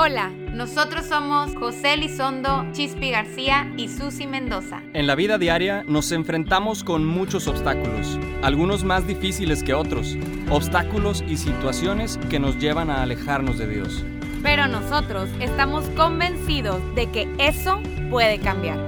Hola, nosotros somos José Lizondo, Chispi García y Susi Mendoza. En la vida diaria nos enfrentamos con muchos obstáculos, algunos más difíciles que otros, obstáculos y situaciones que nos llevan a alejarnos de Dios. Pero nosotros estamos convencidos de que eso puede cambiar.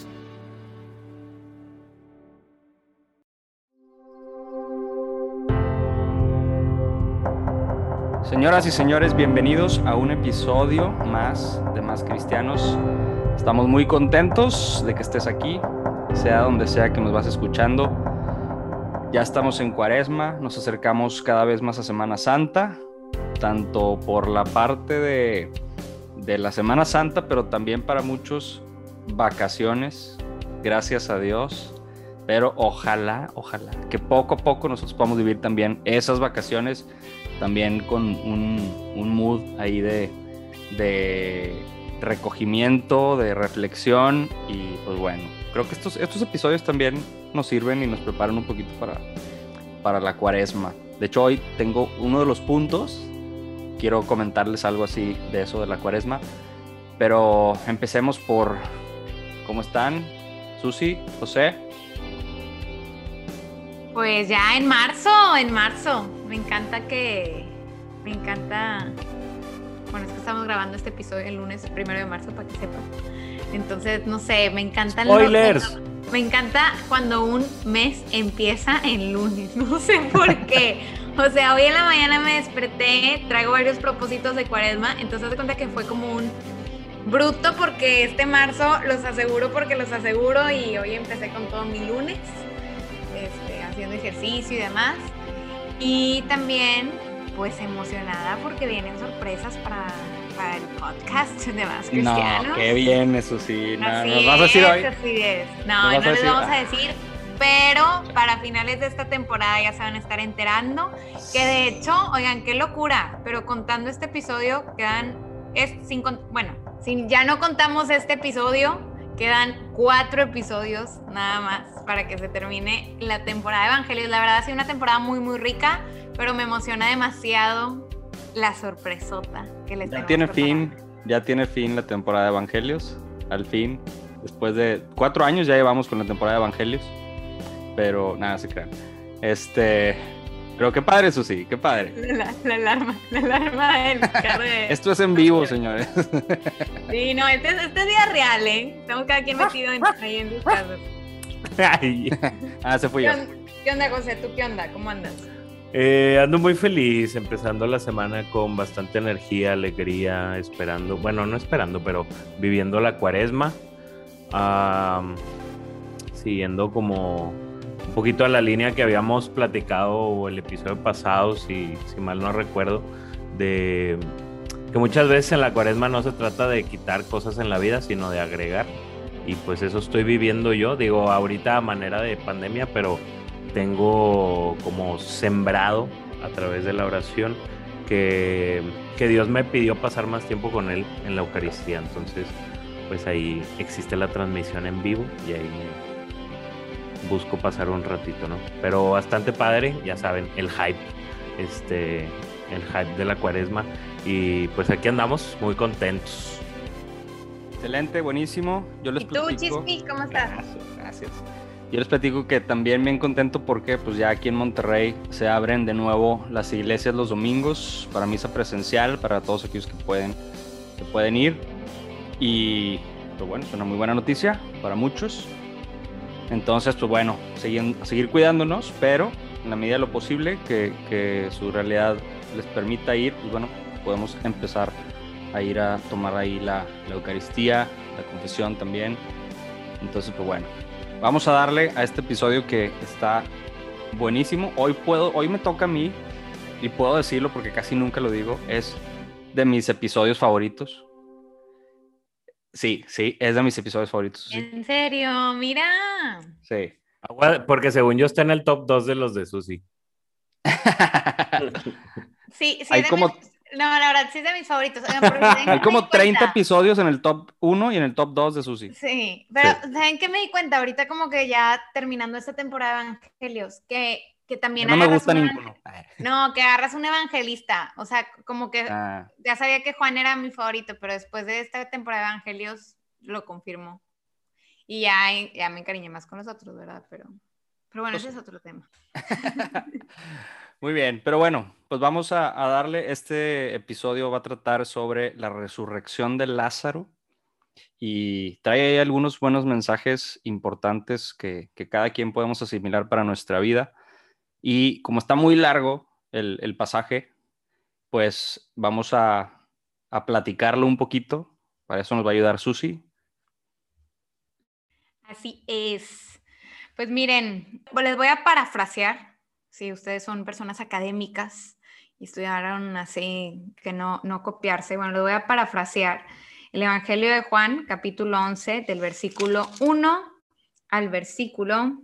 Señoras y señores, bienvenidos a un episodio más de Más Cristianos. Estamos muy contentos de que estés aquí, sea donde sea que nos vas escuchando. Ya estamos en Cuaresma, nos acercamos cada vez más a Semana Santa, tanto por la parte de, de la Semana Santa, pero también para muchos vacaciones, gracias a Dios. Pero ojalá, ojalá, que poco a poco nosotros podamos vivir también esas vacaciones también con un, mood ahí de, de, recogimiento, de reflexión y pues bueno, creo que estos, estos episodios también nos sirven y nos preparan un poquito para, para la cuaresma. De hecho, hoy tengo uno de los puntos, quiero comentarles algo así de eso de la cuaresma, pero empecemos por cómo están, Susi, José. Pues ya en marzo, en marzo. Me encanta que. Me encanta. Bueno, es que estamos grabando este episodio el lunes primero de marzo para que sepan. Entonces, no sé, me encantan Spoilers. me encanta cuando un mes empieza en lunes. No sé por qué. O sea, hoy en la mañana me desperté, traigo varios propósitos de cuaresma, entonces de cuenta que fue como un bruto porque este marzo los aseguro porque los aseguro y hoy empecé con todo mi lunes haciendo ejercicio y demás. Y también, pues emocionada porque vienen sorpresas para, para el podcast de Más Cristianos. No, qué bien, eso sí. No, nos vas a decir hoy. Así es. No, no les vamos a decir, pero para finales de esta temporada ya se van a estar enterando. Que de hecho, oigan, qué locura, pero contando este episodio quedan, es sin, bueno, si ya no contamos este episodio, Quedan cuatro episodios nada más para que se termine la temporada de Evangelios. La verdad ha sido una temporada muy, muy rica, pero me emociona demasiado la sorpresota que les Ya tiene fin, ya tiene fin la temporada de Evangelios. Al fin, después de cuatro años ya llevamos con la temporada de Evangelios. Pero nada, se crean. Este, pero qué padre, eso sí, qué padre. La, alarma, la alarma del carro de... Esto es en vivo, señores. Sí, no, este, este es día real, ¿eh? Estamos cada quien metido en, ahí en sus casas. ah, se fue yo. ¿Qué onda, José? ¿Tú qué onda? ¿Cómo andas? Eh, ando muy feliz, empezando la semana con bastante energía, alegría, esperando, bueno, no esperando, pero viviendo la cuaresma, siguiendo como poquito a la línea que habíamos platicado el episodio pasado, si, mal no recuerdo, de que muchas veces en la cuaresma no se trata de quitar cosas en la vida, sino de agregar. Y pues eso estoy viviendo yo, digo, ahorita a manera de pandemia, pero tengo como sembrado a través de la oración que, que Dios me pidió pasar más tiempo con Él en la Eucaristía. Entonces, pues ahí existe la transmisión en vivo y ahí busco pasar un ratito, ¿no? Pero bastante padre, ya saben, el hype, este, el hype de la cuaresma. Y pues aquí andamos muy contentos. Excelente, buenísimo. Yo les ¿Y tú, Chispi, cómo estás? Gracias, gracias. Yo les platico que también bien contento porque pues ya aquí en Monterrey se abren de nuevo las iglesias los domingos para misa presencial para todos aquellos que pueden, que pueden ir. Y pues bueno, es una muy buena noticia para muchos. Entonces, pues bueno, seguir, cuidándonos, pero en la medida de lo posible que, que su realidad les permita ir, pues bueno, podemos empezar a ir a tomar ahí la, la Eucaristía, la confesión también. Entonces, pues bueno, vamos a darle a este episodio que está buenísimo. Hoy puedo, hoy me toca a mí y puedo decirlo porque casi nunca lo digo, es de mis episodios favoritos. Sí, sí, es de mis episodios favoritos. Sí. En serio, mira. Sí. Porque según yo está en el top 2 de los de Susi. sí, sí. Hay como... No, la verdad, sí es de mis favoritos. Hay como 30 episodios en el top 1 y en el top 2 de Susi. Sí, pero ¿saben qué me di cuenta? Ahorita como que ya terminando esta temporada de Evangelios, que, que también... No me gusta ninguno. No, que agarras un evangelista. O sea, como que ah. ya sabía que Juan era mi favorito, pero después de esta temporada de Evangelios lo confirmó. Y ya, ya me encariñé más con los otros, ¿verdad? Pero, pero bueno, pues ese es otro tema. Muy bien, pero bueno, pues vamos a, darle, este episodio va a tratar sobre la resurrección de Lázaro y trae ahí algunos buenos mensajes importantes que, cada quien podemos asimilar para nuestra vida. Y como está muy largo el, pasaje, pues vamos a, platicarlo un poquito. Para eso nos va a ayudar Susi. Así es. Pues miren, les voy a parafrasear si ustedes son personas académicas y estudiaron así, que no, no copiarse, bueno, lo voy a parafrasear. El Evangelio de Juan, capítulo 11, del versículo 1 al versículo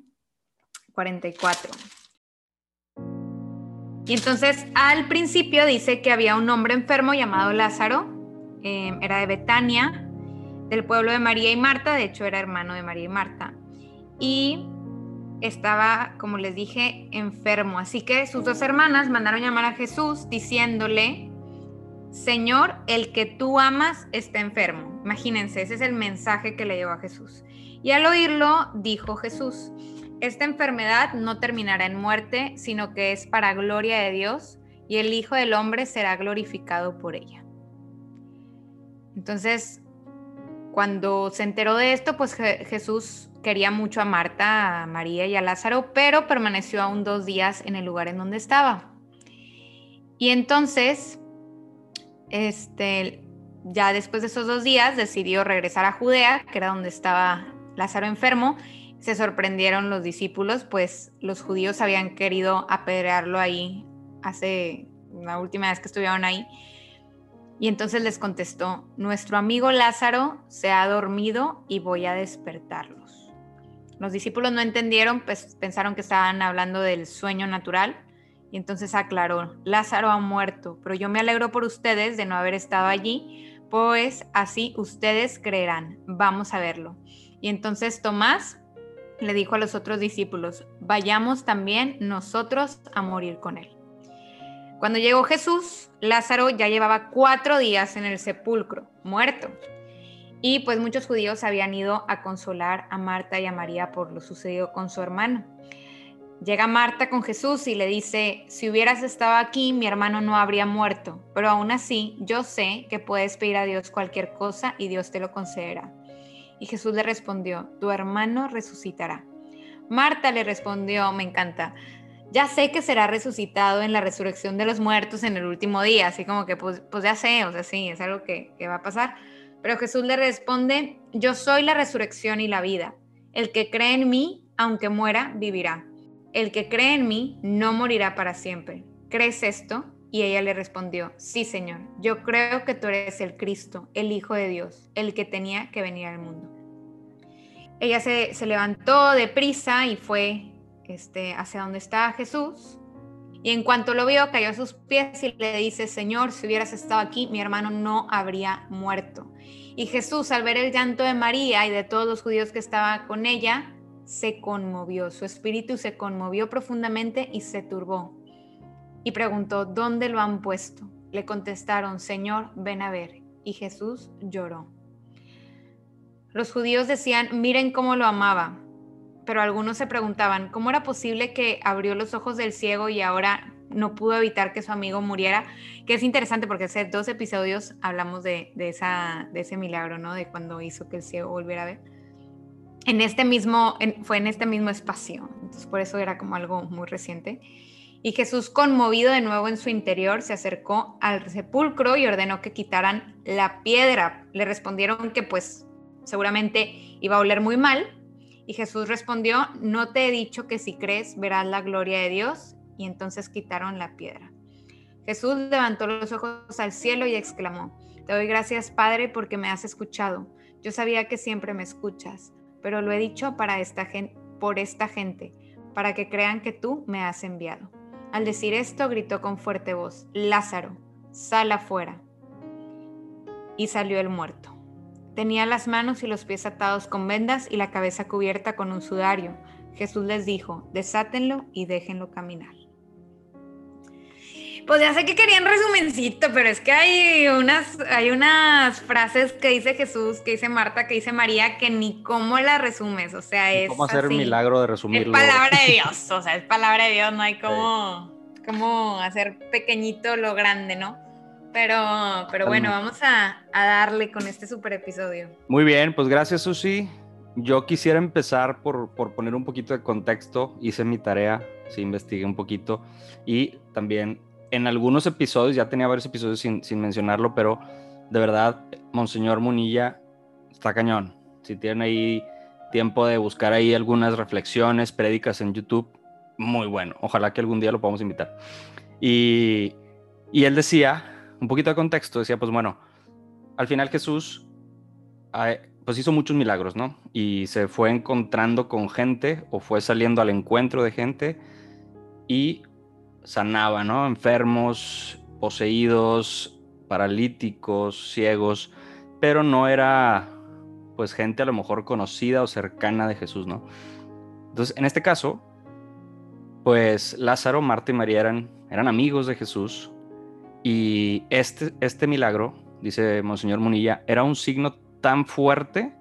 44. Y entonces al principio dice que había un hombre enfermo llamado Lázaro, em, era de Betania, del pueblo de María y Marta, de hecho era hermano de María y Marta. Y estaba, como les dije, enfermo. Así que sus dos hermanas mandaron llamar a Jesús diciéndole, Señor, el que tú amas está enfermo. Imagínense, ese es el mensaje que le llevó a Jesús. Y al oírlo, dijo Jesús, esta enfermedad no terminará en muerte, sino que es para gloria de Dios y el Hijo del Hombre será glorificado por ella. Entonces, cuando se enteró de esto, pues Jesús quería mucho a Marta, a María y a Lázaro, pero permaneció aún dos días en el lugar en donde estaba. Y entonces, este, ya después de esos dos días, decidió regresar a Judea, que era donde estaba Lázaro enfermo. Se sorprendieron los discípulos, pues los judíos habían querido apedrearlo ahí hace la última vez que estuvieron ahí. Y entonces les contestó, nuestro amigo Lázaro se ha dormido y voy a despertarlo. Los discípulos no entendieron, pues pensaron que estaban hablando del sueño natural y entonces aclaró, Lázaro ha muerto, pero yo me alegro por ustedes de no haber estado allí, pues así ustedes creerán, vamos a verlo. Y entonces Tomás le dijo a los otros discípulos, vayamos también nosotros a morir con él. Cuando llegó Jesús, Lázaro ya llevaba cuatro días en el sepulcro, muerto. Y pues muchos judíos habían ido a consolar a Marta y a María por lo sucedido con su hermano. Llega Marta con Jesús y le dice, si hubieras estado aquí, mi hermano no habría muerto, pero aún así yo sé que puedes pedir a Dios cualquier cosa y Dios te lo concederá. Y Jesús le respondió, tu hermano resucitará. Marta le respondió, me encanta, ya sé que será resucitado en la resurrección de los muertos en el último día, así como que pues, pues ya sé, o sea, sí, es algo que, que va a pasar. Pero Jesús le responde, yo soy la resurrección y la vida. El que cree en mí, aunque muera, vivirá. El que cree en mí no morirá para siempre. ¿Crees esto? Y ella le respondió, sí Señor, yo creo que tú eres el Cristo, el Hijo de Dios, el que tenía que venir al mundo. Ella se, se levantó deprisa y fue este, hacia donde estaba Jesús y en cuanto lo vio, cayó a sus pies y le dice, Señor, si hubieras estado aquí, mi hermano no habría muerto. Y Jesús, al ver el llanto de María y de todos los judíos que estaban con ella, se conmovió, su espíritu se conmovió profundamente y se turbó. Y preguntó, ¿dónde lo han puesto? Le contestaron, Señor, ven a ver. Y Jesús lloró. Los judíos decían, miren cómo lo amaba pero algunos se preguntaban cómo era posible que abrió los ojos del ciego y ahora no pudo evitar que su amigo muriera, que es interesante porque hace dos episodios hablamos de, esa, de ese milagro, ¿no? De cuando hizo que el ciego volviera a ver. En este mismo, fue en este mismo espacio, entonces por eso era como algo muy reciente. Y Jesús, conmovido de nuevo en su interior, se acercó al sepulcro y ordenó que quitaran la piedra. Le respondieron que pues seguramente iba a oler muy mal, y Jesús respondió, no te he dicho que si crees verás la gloria de Dios. Y entonces quitaron la piedra. Jesús levantó los ojos al cielo y exclamó, te doy gracias Padre porque me has escuchado. Yo sabía que siempre me escuchas, pero lo he dicho para esta gente, por esta gente, para que crean que tú me has enviado. Al decir esto, gritó con fuerte voz, Lázaro, sal afuera. Y salió el muerto. Tenía las manos y los pies atados con vendas y la cabeza cubierta con un sudario. Jesús les dijo, desátenlo y déjenlo caminar. Pues ya sé que querían resumencito, pero es que hay unas, hay unas frases que dice Jesús, que dice Marta, que dice María, que ni cómo las resumes. O sea, es. ¿Cómo hacer un milagro de resumirlo? Es palabra de Dios, o sea, es palabra de Dios, no hay cómo, cómo hacer pequeñito lo grande, ¿no? Pero, pero bueno, vamos a, a darle con este super episodio. Muy bien, pues gracias, Susi. Yo quisiera empezar por, por, poner un poquito de contexto. Hice mi tarea, sí, investigué un poquito y también en algunos episodios, ya tenía varios episodios sin, mencionarlo, pero de verdad, Monseñor Munilla está cañón. Si tienen ahí tiempo de buscar ahí algunas reflexiones, prédicas en YouTube, muy bueno. Ojalá que algún día lo podamos invitar. Y, y él decía, un poquito de contexto, decía, pues bueno, al final Jesús pues hizo muchos milagros, ¿no? Y se fue encontrando con gente o fue saliendo al encuentro de gente y sanaba, ¿no? Enfermos, poseídos, paralíticos, ciegos, pero no era pues gente a lo mejor conocida o cercana de Jesús, ¿no? Entonces, en este caso, pues Lázaro, Marta y María eran, eran amigos de Jesús y este, este milagro, dice Monseñor Munilla, era un signo tan fuerte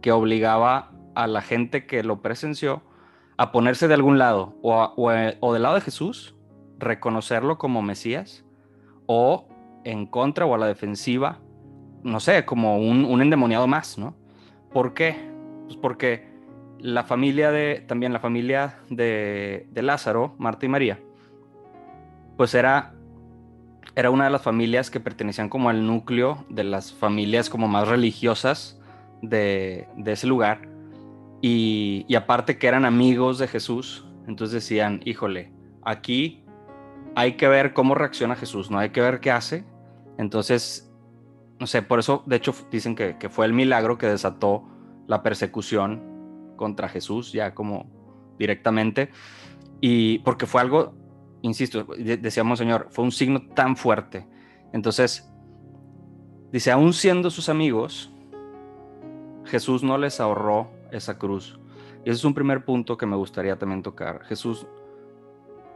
que obligaba a la gente que lo presenció a ponerse de algún lado, o, del lado de Jesús, reconocerlo como Mesías, o en contra o a la defensiva, no sé, como un, endemoniado más, ¿no? ¿Por qué? Pues porque la familia de, también la familia de, de Lázaro, Marta y María, pues era, era una de las familias que pertenecían como al núcleo de las familias como más religiosas de, de ese lugar y, aparte que eran amigos de Jesús, entonces decían, híjole, aquí hay que ver cómo reacciona Jesús, no hay que ver qué hace. Entonces, no sé, por eso, de hecho, dicen que, fue el milagro que desató la persecución contra Jesús, ya como directamente. Y porque fue algo, insisto, decíamos, Señor, fue un signo tan fuerte. Entonces, dice, aún siendo sus amigos, Jesús no les ahorró esa cruz. Y ese es un primer punto que me gustaría también tocar. Jesús,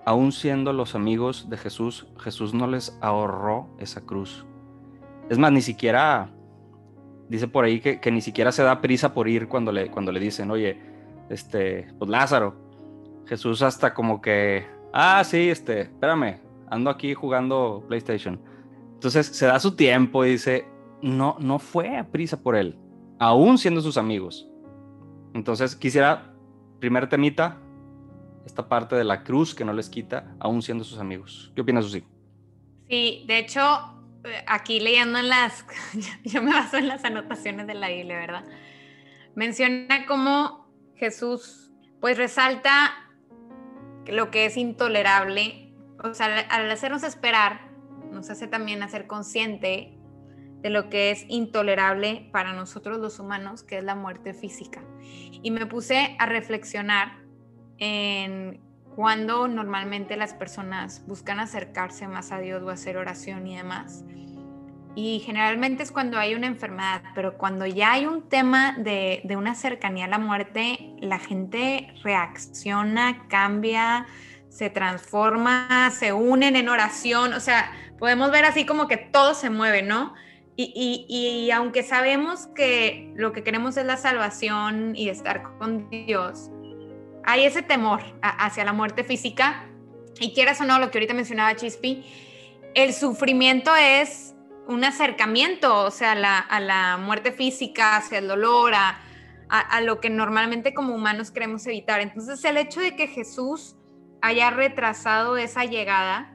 aún siendo los amigos de Jesús, Jesús no les ahorró esa cruz. Es más, ni siquiera, dice por ahí que, ni siquiera se da prisa por ir cuando le, cuando le dicen, oye, este, pues Lázaro. Jesús hasta como que, ah, sí, este, espérame, ando aquí jugando PlayStation. Entonces se da su tiempo y dice, no, no fue a prisa por él, aún siendo sus amigos. Entonces quisiera, primer temita, esta parte de la cruz que no les quita, aún siendo sus amigos. ¿Qué opinas, Susi? Sí, de hecho, eh, aquí leyendo en las, yo me baso en las anotaciones de la Biblia, ¿verdad? Menciona cómo Jesús, pues resalta lo que es intolerable, o sea, al hacernos esperar, nos hace también hacer consciente de lo que es intolerable para nosotros los humanos, que es la muerte física. Y me puse a reflexionar en cuando normalmente las personas buscan acercarse más a Dios o hacer oración y demás. Y generalmente es cuando hay una enfermedad, pero cuando ya hay un tema de, de una cercanía a la muerte, la gente reacciona, cambia, se transforma, se unen en oración, o sea, podemos ver así como que todo se mueve, ¿no? Y, aunque sabemos que lo que queremos es la salvación y estar con Dios, hay ese temor hacia la muerte física. Y quieras o no, lo que ahorita mencionaba Chispi, el sufrimiento es un acercamiento, o sea, a la muerte física, hacia el dolor, a, a lo que normalmente como humanos queremos evitar. Entonces, el hecho de que Jesús haya retrasado esa llegada,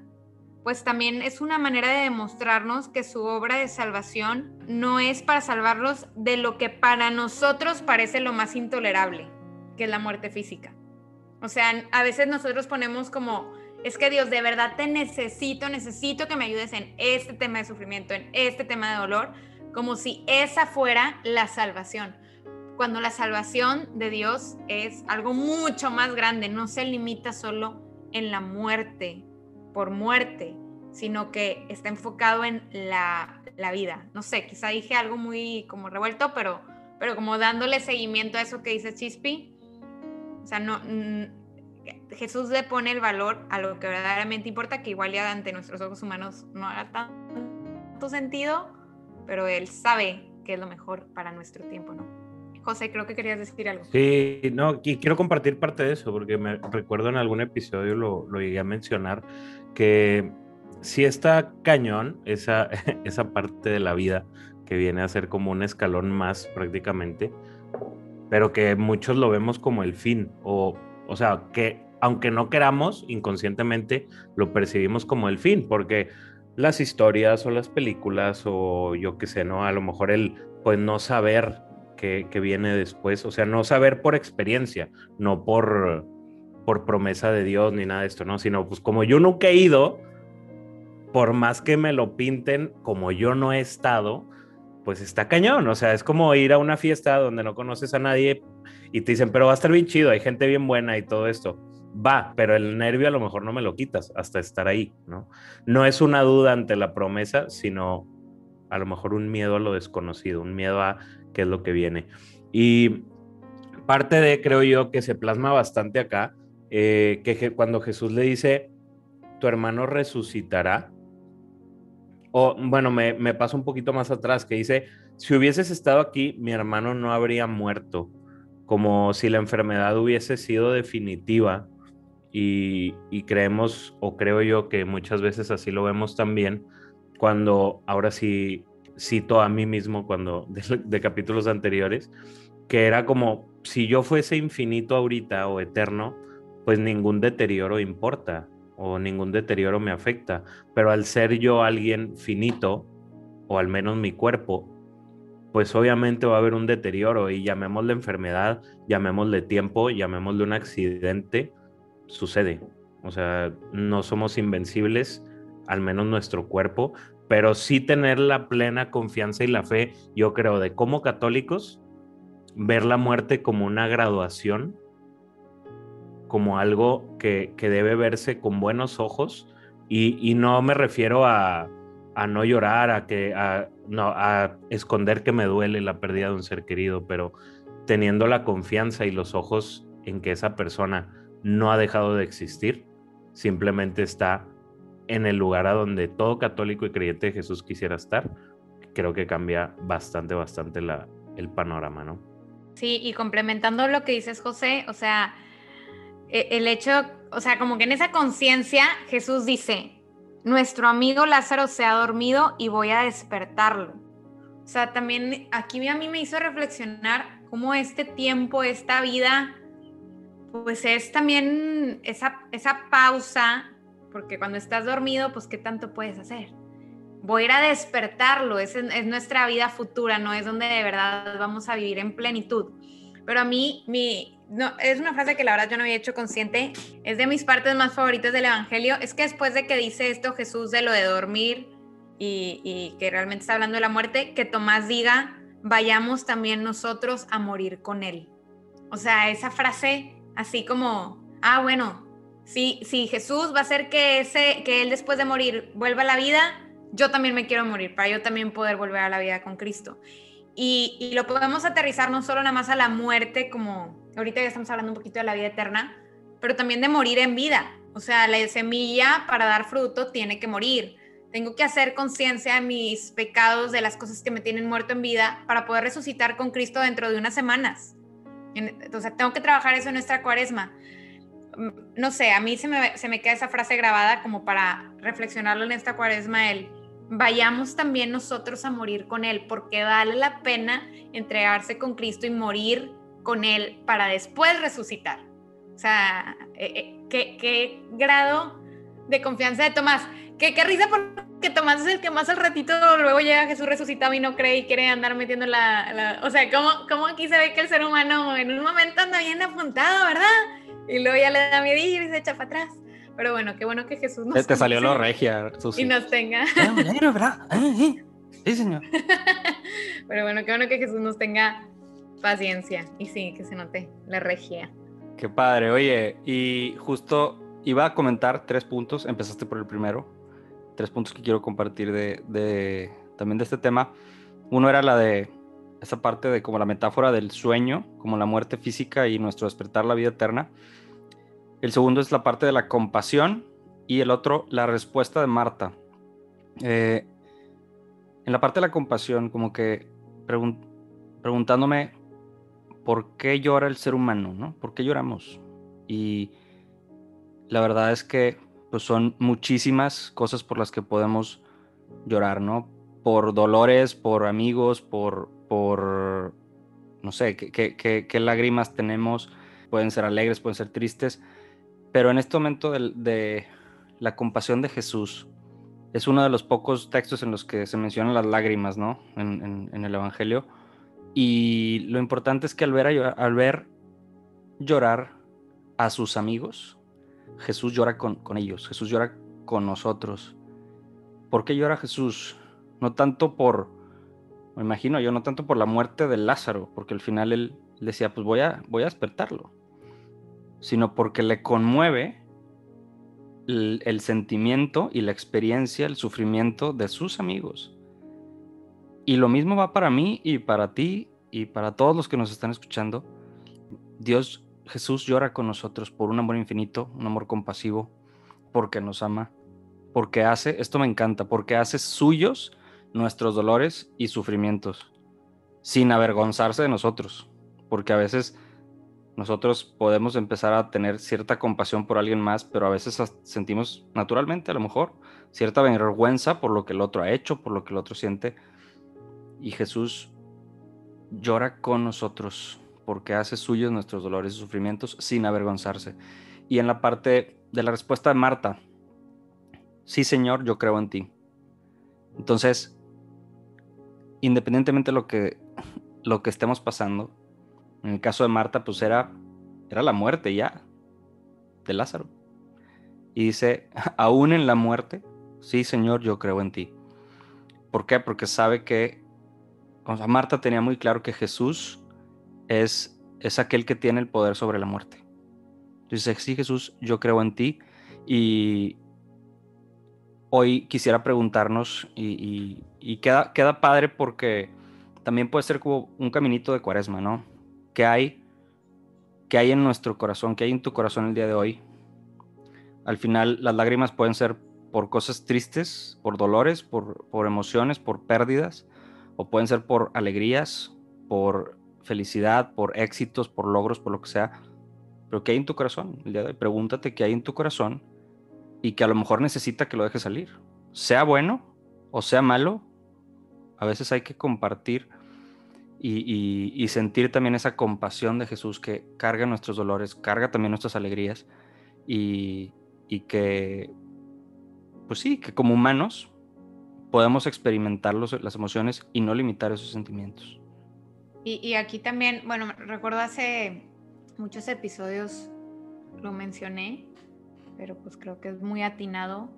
pues también es una manera de demostrarnos que su obra de salvación no es para salvarlos de lo que para nosotros parece lo más intolerable, que es la muerte física. O sea, a veces nosotros ponemos como, es que Dios, de verdad te necesito, necesito que me ayudes en este tema de sufrimiento, en este tema de dolor, como si esa fuera la salvación. Cuando la salvación de Dios es algo mucho más grande, no se limita solo en la muerte, por muerte, sino que está enfocado en la, la vida. No sé, quizá dije algo muy como revuelto, pero, pero como dándole seguimiento a eso que dice Chispi. O sea, no, Jesús le pone el valor a lo que verdaderamente importa, que igual ya ante nuestros ojos humanos no haga tanto sentido, pero Él sabe que es lo mejor para nuestro tiempo, ¿no? José, creo que querías decir algo. Sí, no, y quiero compartir parte de eso, porque me recuerdo en algún episodio lo, lo llegué a mencionar, que si está cañón esa, esa parte de la vida que viene a ser como un escalón más prácticamente, pero que muchos lo vemos como el fin, o, o sea, que aunque no queramos, inconscientemente lo percibimos como el fin, porque las historias o las películas o yo qué sé, ¿no? A lo mejor el, pues no saber qué, viene después, o sea, no saber por experiencia, no por, por promesa de Dios ni nada de esto, ¿no? Sino pues como yo nunca he ido, por más que me lo pinten, como yo no he estado, pues está cañón, o sea, es como ir a una fiesta donde no conoces a nadie y te dicen, pero va a estar bien chido, hay gente bien buena y todo esto va, pero el nervio a lo mejor no me lo quitas hasta estar ahí, ¿no? No es una duda ante la promesa, sino a lo mejor un miedo a lo desconocido, un miedo a qué es lo que viene. Y parte de, creo yo, que se plasma bastante acá, eh, que cuando Jesús le dice, tu hermano resucitará, o bueno, me, me paso un poquito más atrás, que dice, si hubieses estado aquí, mi hermano no habría muerto, como si la enfermedad hubiese sido definitiva y, creemos, o creo yo que muchas veces así lo vemos también, cuando ahora sí cito a mí mismo cuando de, capítulos anteriores, que era como si yo fuese infinito ahorita o eterno, pues ningún deterioro importa o ningún deterioro me afecta, pero al ser yo alguien finito, o al menos mi cuerpo, pues obviamente va a haber un deterioro y llamémosle enfermedad, llamémosle tiempo, llamémosle un accidente, sucede. O sea, no somos invencibles, al menos nuestro cuerpo, pero sí tener la plena confianza y la fe, yo creo, de como católicos, ver la muerte como una graduación, como algo que, debe verse con buenos ojos, y, no me refiero a, a, no llorar, a, que, a, no, a esconder que me duele la pérdida de un ser querido, pero teniendo la confianza y los ojos en que esa persona no ha dejado de existir, simplemente está en el lugar a donde todo católico y creyente de Jesús quisiera estar. Creo que cambia bastante, bastante la, el panorama, ¿no? Sí, y complementando lo que dices, José, o sea, e, el hecho, o sea, como que en esa conciencia Jesús dice, nuestro amigo Lázaro se ha dormido y voy a despertarlo. O sea, también aquí a mí me hizo reflexionar cómo este tiempo, esta vida, pues es también esa, esa pausa, porque cuando estás dormido, pues qué tanto puedes hacer. Voy a ir a despertarlo, es, es nuestra vida futura, no es donde de verdad vamos a vivir en plenitud. Pero a mí, mi, no, es una frase que la verdad yo no había hecho consciente, es de mis partes más favoritas del Evangelio, es que después de que dice esto Jesús de lo de dormir y, y que realmente está hablando de la muerte, que Tomás diga, vayamos también nosotros a morir con él. O sea, esa frase así como, ah, bueno, si, si Jesús va a hacer que, ese, que él después de morir vuelva a la vida, yo también me quiero morir, para yo también poder volver a la vida con Cristo. Y, y, lo podemos aterrizar no solo nada más a la muerte, como ahorita ya estamos hablando un poquito de la vida eterna, pero también de morir en vida. O sea, la semilla para dar fruto tiene que morir. Tengo que hacer conciencia de mis pecados, de las cosas que me tienen muerto en vida, para poder resucitar con Cristo dentro de unas semanas. Entonces, tengo que trabajar eso en nuestra cuaresma. Mm, no sé, a mí se me, se me queda esa frase grabada como para reflexionarlo en esta cuaresma, el vayamos también nosotros a morir con Él, porque vale la pena entregarse con Cristo y morir con Él para después resucitar. O sea, eh, eh, ¿qué, qué grado de confianza de Tomás. Qué, qué risa porque Tomás es el que más al ratito luego llega Jesús resucitado y no cree y quiere andar metiendo la... o sea, ¿cómo, ¿cómo, aquí se ve que el ser humano en un momento anda bien apuntado, ¿verdad? Y luego ya le da miedo y se echa para atrás. Pero bueno, qué bueno que Jesús nos... Te, salió lo regia, Y nos tenga. ¿verdad? Sí, Señor. Pero bueno, qué bueno que Jesús nos tenga paciencia y sí, que se note la regia. Qué padre, oye, y justo iba a comentar tres puntos, empezaste por el primero, tres puntos que quiero compartir de, de también de este tema. Uno era la de esa parte de como la metáfora del sueño, como la muerte física y nuestro despertar la vida eterna. El segundo es la parte de la compasión y el otro la respuesta de Marta. Eh, en la parte de la compasión, como que preguntándome por qué llora el ser humano, ¿no? ¿Por qué lloramos? Y la verdad es que pues son muchísimas cosas por las que podemos llorar, ¿no? Por dolores, por amigos, por, por no sé, qué, lágrimas tenemos. Pueden ser alegres, pueden ser tristes. Pero en este momento de, la compasión de Jesús, es uno de los pocos textos en los que se mencionan las lágrimas, ¿no? En, el Evangelio. Y lo importante es que al ver, al ver llorar a sus amigos, Jesús llora con, ellos, Jesús llora con nosotros. ¿Por qué llora Jesús? No tanto por, me imagino yo, no tanto por la muerte de Lázaro, porque al final él decía, pues voy a, voy a despertarlo, sino porque le conmueve el, sentimiento y la experiencia, el sufrimiento de sus amigos. Y lo mismo va para mí y para ti y para todos los que nos están escuchando. Dios Jesús llora con nosotros por un amor infinito, un amor compasivo, porque nos ama, porque hace, esto me encanta, porque hace suyos nuestros dolores y sufrimientos, sin avergonzarse de nosotros, porque a veces nosotros podemos empezar a tener cierta compasión por alguien más, pero a veces sentimos naturalmente, a lo mejor, cierta vergüenza por lo que el otro ha hecho, por lo que el otro siente, y Jesús llora con nosotros porque hace suyos nuestros dolores y sufrimientos sin avergonzarse. Y en la parte de la respuesta de Marta, sí Señor, yo creo en ti. Entonces, independientemente de lo que, lo que estemos pasando, en el caso de Marta, pues era, era la muerte ya de Lázaro. Y dice, aún en la muerte, sí Señor, yo creo en ti. ¿Por qué? Porque sabe que Marta tenía muy claro que Jesús es, es aquel que tiene el poder sobre la muerte. Dice, sí Jesús, yo creo en ti y hoy quisiera preguntarnos y, queda, queda padre porque también puede ser como un caminito de cuaresma, ¿no? ¿Qué hay? ¿Qué hay en nuestro corazón? ¿Qué hay en tu corazón el día de hoy? Al final las lágrimas pueden ser por cosas tristes, por dolores, por, por emociones, por pérdidas, o pueden ser por alegrías, por felicidad, por éxitos, por logros, por lo que sea. Pero ¿qué hay en tu corazón? El día de hoy, pregúntate qué hay en tu corazón y que a lo mejor necesita que lo dejes salir. Sea bueno o sea malo, a veces hay que compartir y, sentir también esa compasión de Jesús que carga nuestros dolores, carga también nuestras alegrías y, y que, pues sí, que como humanos podemos experimentar las emociones y no limitar esos sentimientos. Y, aquí también, bueno, recuerdo hace muchos episodios lo mencioné, pero pues creo que es muy atinado.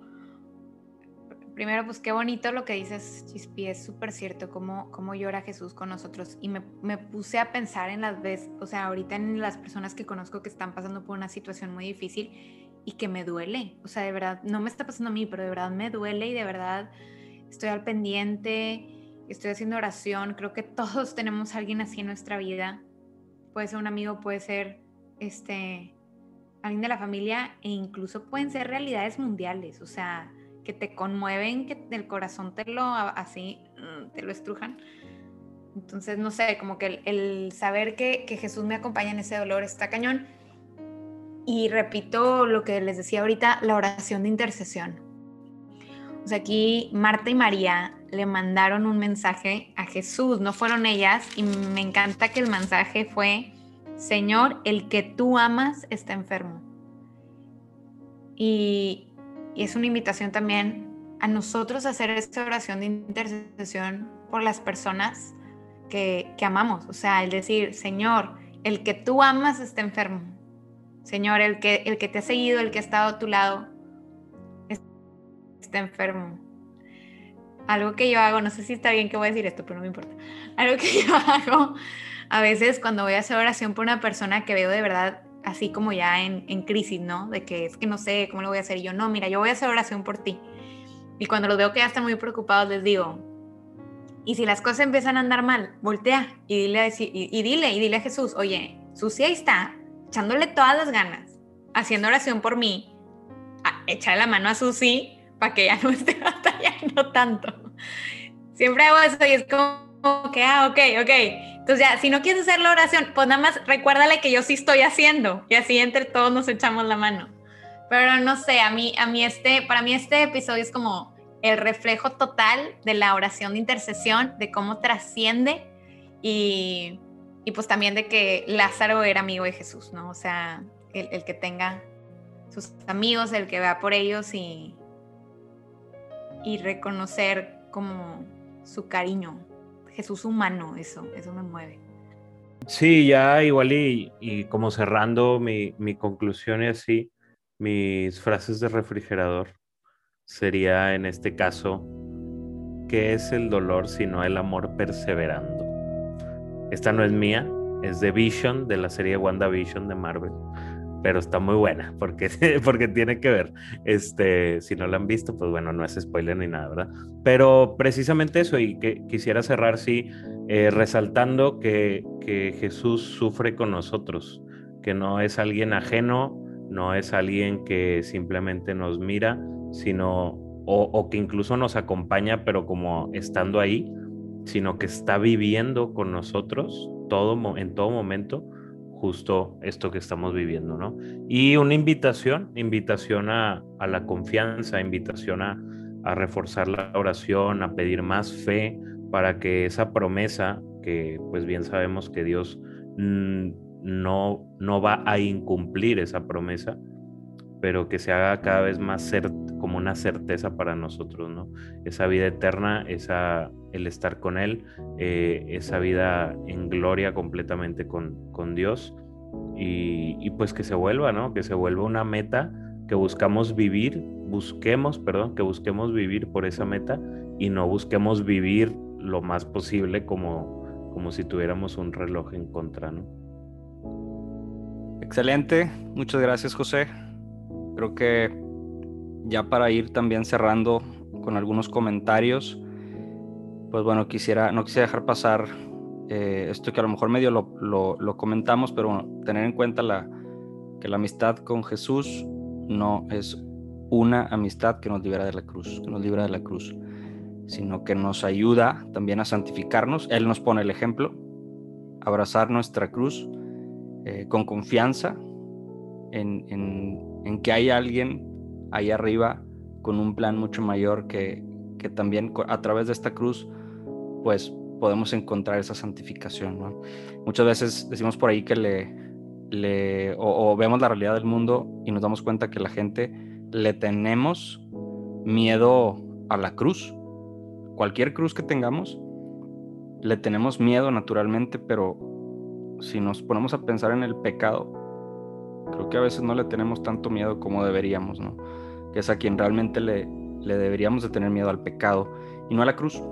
Primero, pues qué bonito lo que dices, Chispi, es súper cierto cómo, cómo llora Jesús con nosotros. Y me, me, puse a pensar en las veces, o sea, ahorita en las personas que conozco que están pasando por una situación muy difícil y que me duele. O sea, de verdad, no me está pasando a mí, pero de verdad me duele y de verdad estoy al pendiente estoy haciendo oración, creo que todos tenemos alguien así en nuestra vida. Puede ser un amigo, puede ser este alguien de la familia e incluso pueden ser realidades mundiales, o sea, que te conmueven, que el corazón te lo así mm, te lo estrujan. Entonces, no sé, como que el, saber que, que, Jesús me acompaña en ese dolor está cañón. Y repito lo que les decía ahorita, la oración de intercesión. O sea, aquí Marta y María le mandaron un mensaje a Jesús, no fueron ellas, y me encanta que el mensaje fue, Señor, el que tú amas está enfermo. Y, es una invitación también a nosotros a hacer esta oración de intercesión por las personas que, que amamos. O sea, el decir, Señor, el que tú amas está enfermo. Señor, el que, el que te ha seguido, el que ha estado a tu lado, está enfermo algo que yo hago, no sé si está bien que voy a decir esto, pero no me importa. Algo que yo hago a veces cuando voy a hacer oración por una persona que veo de verdad así como ya en, en crisis, ¿no? De que es que no sé cómo lo voy a hacer. Y yo, no, mira, yo voy a hacer oración por ti. Y cuando los veo que ya están muy preocupados, les digo, y si las cosas empiezan a andar mal, voltea y dile, a y, dile, y dile a Jesús, oye, Susi ahí está, echándole todas las ganas, haciendo oración por mí, echarle la mano a Susi para que ya no esté batallando tanto. Siempre hago eso y es como que, ah, ok, ok. Entonces ya, si no quieres hacer la oración, pues nada más recuérdale que yo sí estoy haciendo y así entre todos nos echamos la mano. Pero no sé, a mí, a mí este, para mí este episodio es como el reflejo total de la oración de intercesión, de cómo trasciende y, y pues también de que Lázaro era amigo de Jesús, ¿no? O sea, el, el que tenga sus amigos, el que vea por ellos y, y reconocer como su cariño. Jesús humano, eso, eso me mueve. Sí, ya igual y, como cerrando mi, mi conclusión y así, mis frases de refrigerador sería en este caso, ¿qué es el dolor sino el amor perseverando? Esta no es mía, es de Vision, de la serie WandaVision de Marvel pero está muy buena porque, porque tiene que ver. Este, si no la han visto, pues bueno, no es spoiler ni nada, ¿verdad? Pero precisamente eso, y que quisiera cerrar, sí, eh, resaltando que, Jesús sufre con nosotros, que no es alguien ajeno, no es alguien que simplemente nos mira, sino, o, o que incluso nos acompaña, pero como estando ahí, sino que está viviendo con nosotros todo, en todo momento justo esto que estamos viviendo, ¿no? Y una invitación, invitación a, la confianza, invitación a, reforzar la oración, a pedir más fe para que esa promesa, que pues bien sabemos que Dios no, no va a incumplir esa promesa, pero que se haga cada vez más como una certeza para nosotros, ¿no? Esa vida eterna, esa, el estar con Él, eh, esa vida en gloria completamente con, con Dios y, y, pues que se vuelva, ¿no? Que se vuelva una meta que buscamos vivir, busquemos, perdón, que busquemos vivir por esa meta y no busquemos vivir lo más posible como, como si tuviéramos un reloj en contra, ¿no? Excelente, muchas gracias José. Creo que ya para ir también cerrando con algunos comentarios, pues bueno, quisiera, no quisiera dejar pasar eh, esto que a lo mejor medio lo, lo, comentamos, pero tener en cuenta la, que la amistad con Jesús no es una amistad que nos libera de la cruz, que nos libera de la cruz, sino que nos ayuda también a santificarnos. Él nos pone el ejemplo, abrazar nuestra cruz eh, con confianza en, en, en que hay alguien ahí arriba con un plan mucho mayor que, que también a través de esta cruz, pues podemos encontrar esa santificación. Muchas veces decimos por ahí que le, le o, vemos la realidad del mundo y nos damos cuenta que la gente le tenemos miedo a la cruz. Cualquier cruz que tengamos, le tenemos miedo naturalmente, pero si nos ponemos a pensar en el pecado, creo que a veces no le tenemos tanto miedo como deberíamos, ¿no? Que es a quien realmente le, le deberíamos de tener miedo al pecado y no a la cruz.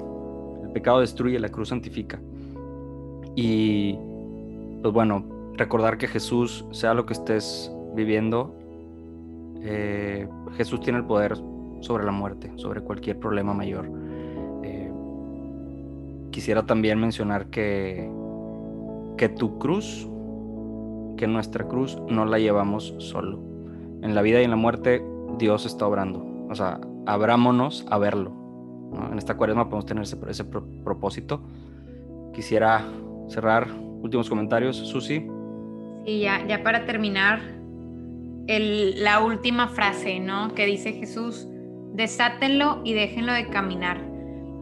El pecado destruye, la cruz santifica. Y pues bueno, recordar que Jesús, sea lo que estés viviendo, eh, Jesús tiene el poder sobre la muerte, sobre cualquier problema mayor. Eh, quisiera también mencionar que, que tu cruz que nuestra cruz no la llevamos solo. En la vida y en la muerte Dios está obrando. O sea, abrámonos a verlo. En esta cuaresma podemos tener ese, ese propósito. Quisiera cerrar últimos comentarios, Susi. Sí, ya, ya para terminar, el, la última frase, ¿no? Que dice Jesús, desátenlo y déjenlo de caminar.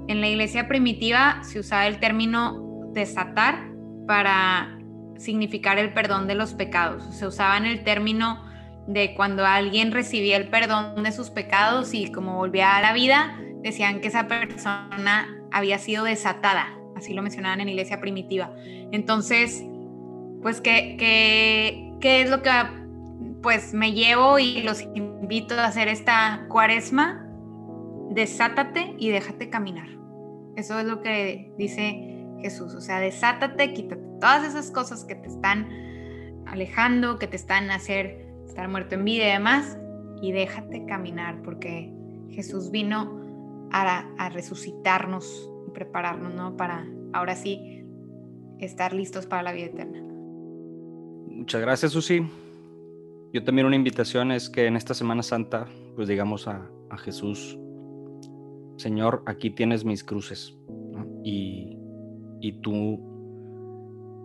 En la iglesia primitiva se usaba el término desatar para significar el perdón de los pecados. Se usaba en el término de cuando alguien recibía el perdón de sus pecados y como volvía a la vida, decían que esa persona había sido desatada. Así lo mencionaban en iglesia primitiva. Entonces, pues, ¿qué, qué, qué es lo que pues me llevo y los invito a hacer esta cuaresma? desátate y déjate caminar. Eso es lo que dice Jesús. O sea, desátate, quítate todas esas cosas que te están alejando, que te están hacer estar muerto en vida y demás, y déjate caminar, porque Jesús vino a, resucitarnos y prepararnos, ¿no? Para ahora sí estar listos para la vida eterna. Muchas gracias, Susi. Yo también una invitación es que en esta Semana Santa, pues digamos a, a Jesús, Señor, aquí tienes mis cruces, y, y, tú,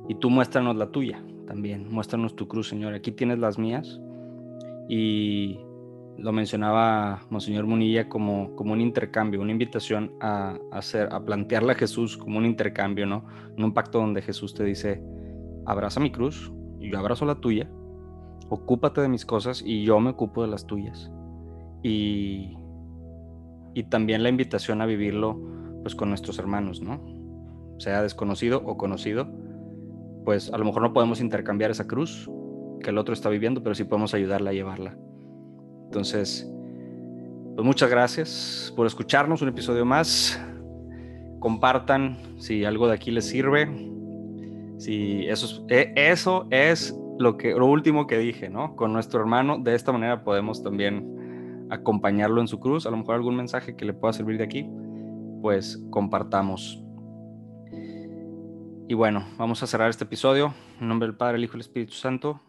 y tú muéstranos la tuya también, muéstranos tu cruz, Señor, aquí tienes las mías, y lo mencionaba Monseñor Munilla como, como un intercambio, una invitación a, hacer, a plantearle a Jesús como un intercambio, ¿no? En un pacto donde Jesús te dice, abraza mi cruz, y yo abrazo la tuya, ocúpate de mis cosas y yo me ocupo de las tuyas. Y, y también la invitación a vivirlo pues con nuestros hermanos, ¿no? Sea desconocido o conocido, pues a lo mejor no podemos intercambiar esa cruz que el otro está viviendo, pero sí podemos ayudarle a llevarla. Entonces, pues muchas gracias por escucharnos un episodio más. Compartan si algo de aquí les sirve. Si eso es, e, eso es lo, que, lo último que dije, ¿no? Con nuestro hermano, de esta manera podemos también acompañarlo en su cruz. A lo mejor algún mensaje que le pueda servir de aquí, pues compartamos. Y bueno, vamos a cerrar este episodio. En nombre del Padre, el Hijo y el Espíritu Santo.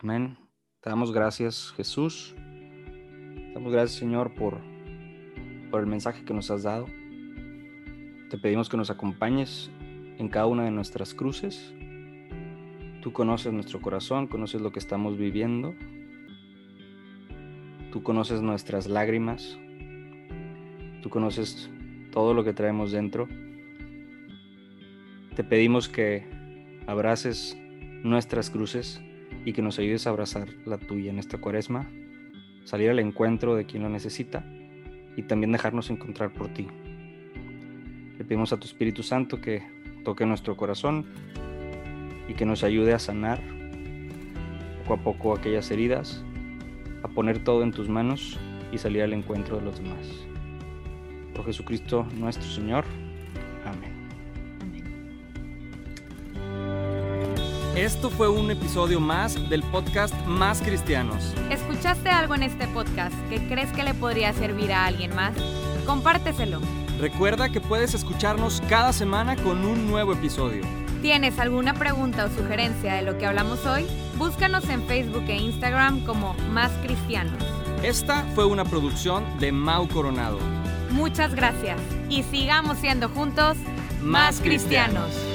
Amén. Te damos gracias, Jesús. Te damos gracias, Señor, por, por el mensaje que nos has dado. Te pedimos que nos acompañes en cada una de nuestras cruces Tú conoces nuestro corazón, conoces lo que estamos viviendo. Tú conoces nuestras lágrimas. Tú conoces todo lo que traemos dentro. Te pedimos que abraces nuestras cruces y que nos ayudes a abrazar la tuya en esta cuaresma, salir al encuentro de quien lo necesita y también dejarnos encontrar por ti. Le pedimos a tu Espíritu Santo que toque nuestro corazón y que nos ayude a sanar poco a poco aquellas heridas, a poner todo en tus manos y salir al encuentro de los demás. Por Jesucristo nuestro Señor. Esto fue un episodio más del podcast Más Cristianos. ¿Escuchaste algo en este podcast que crees que le podría servir a alguien más? Compárteselo. Recuerda que puedes escucharnos cada semana con un nuevo episodio. ¿Tienes alguna pregunta o sugerencia de lo que hablamos hoy? Búscanos en Facebook e Instagram como Más Cristianos. Esta fue una producción de Mau Coronado. Muchas gracias y sigamos siendo juntos más, cristianos.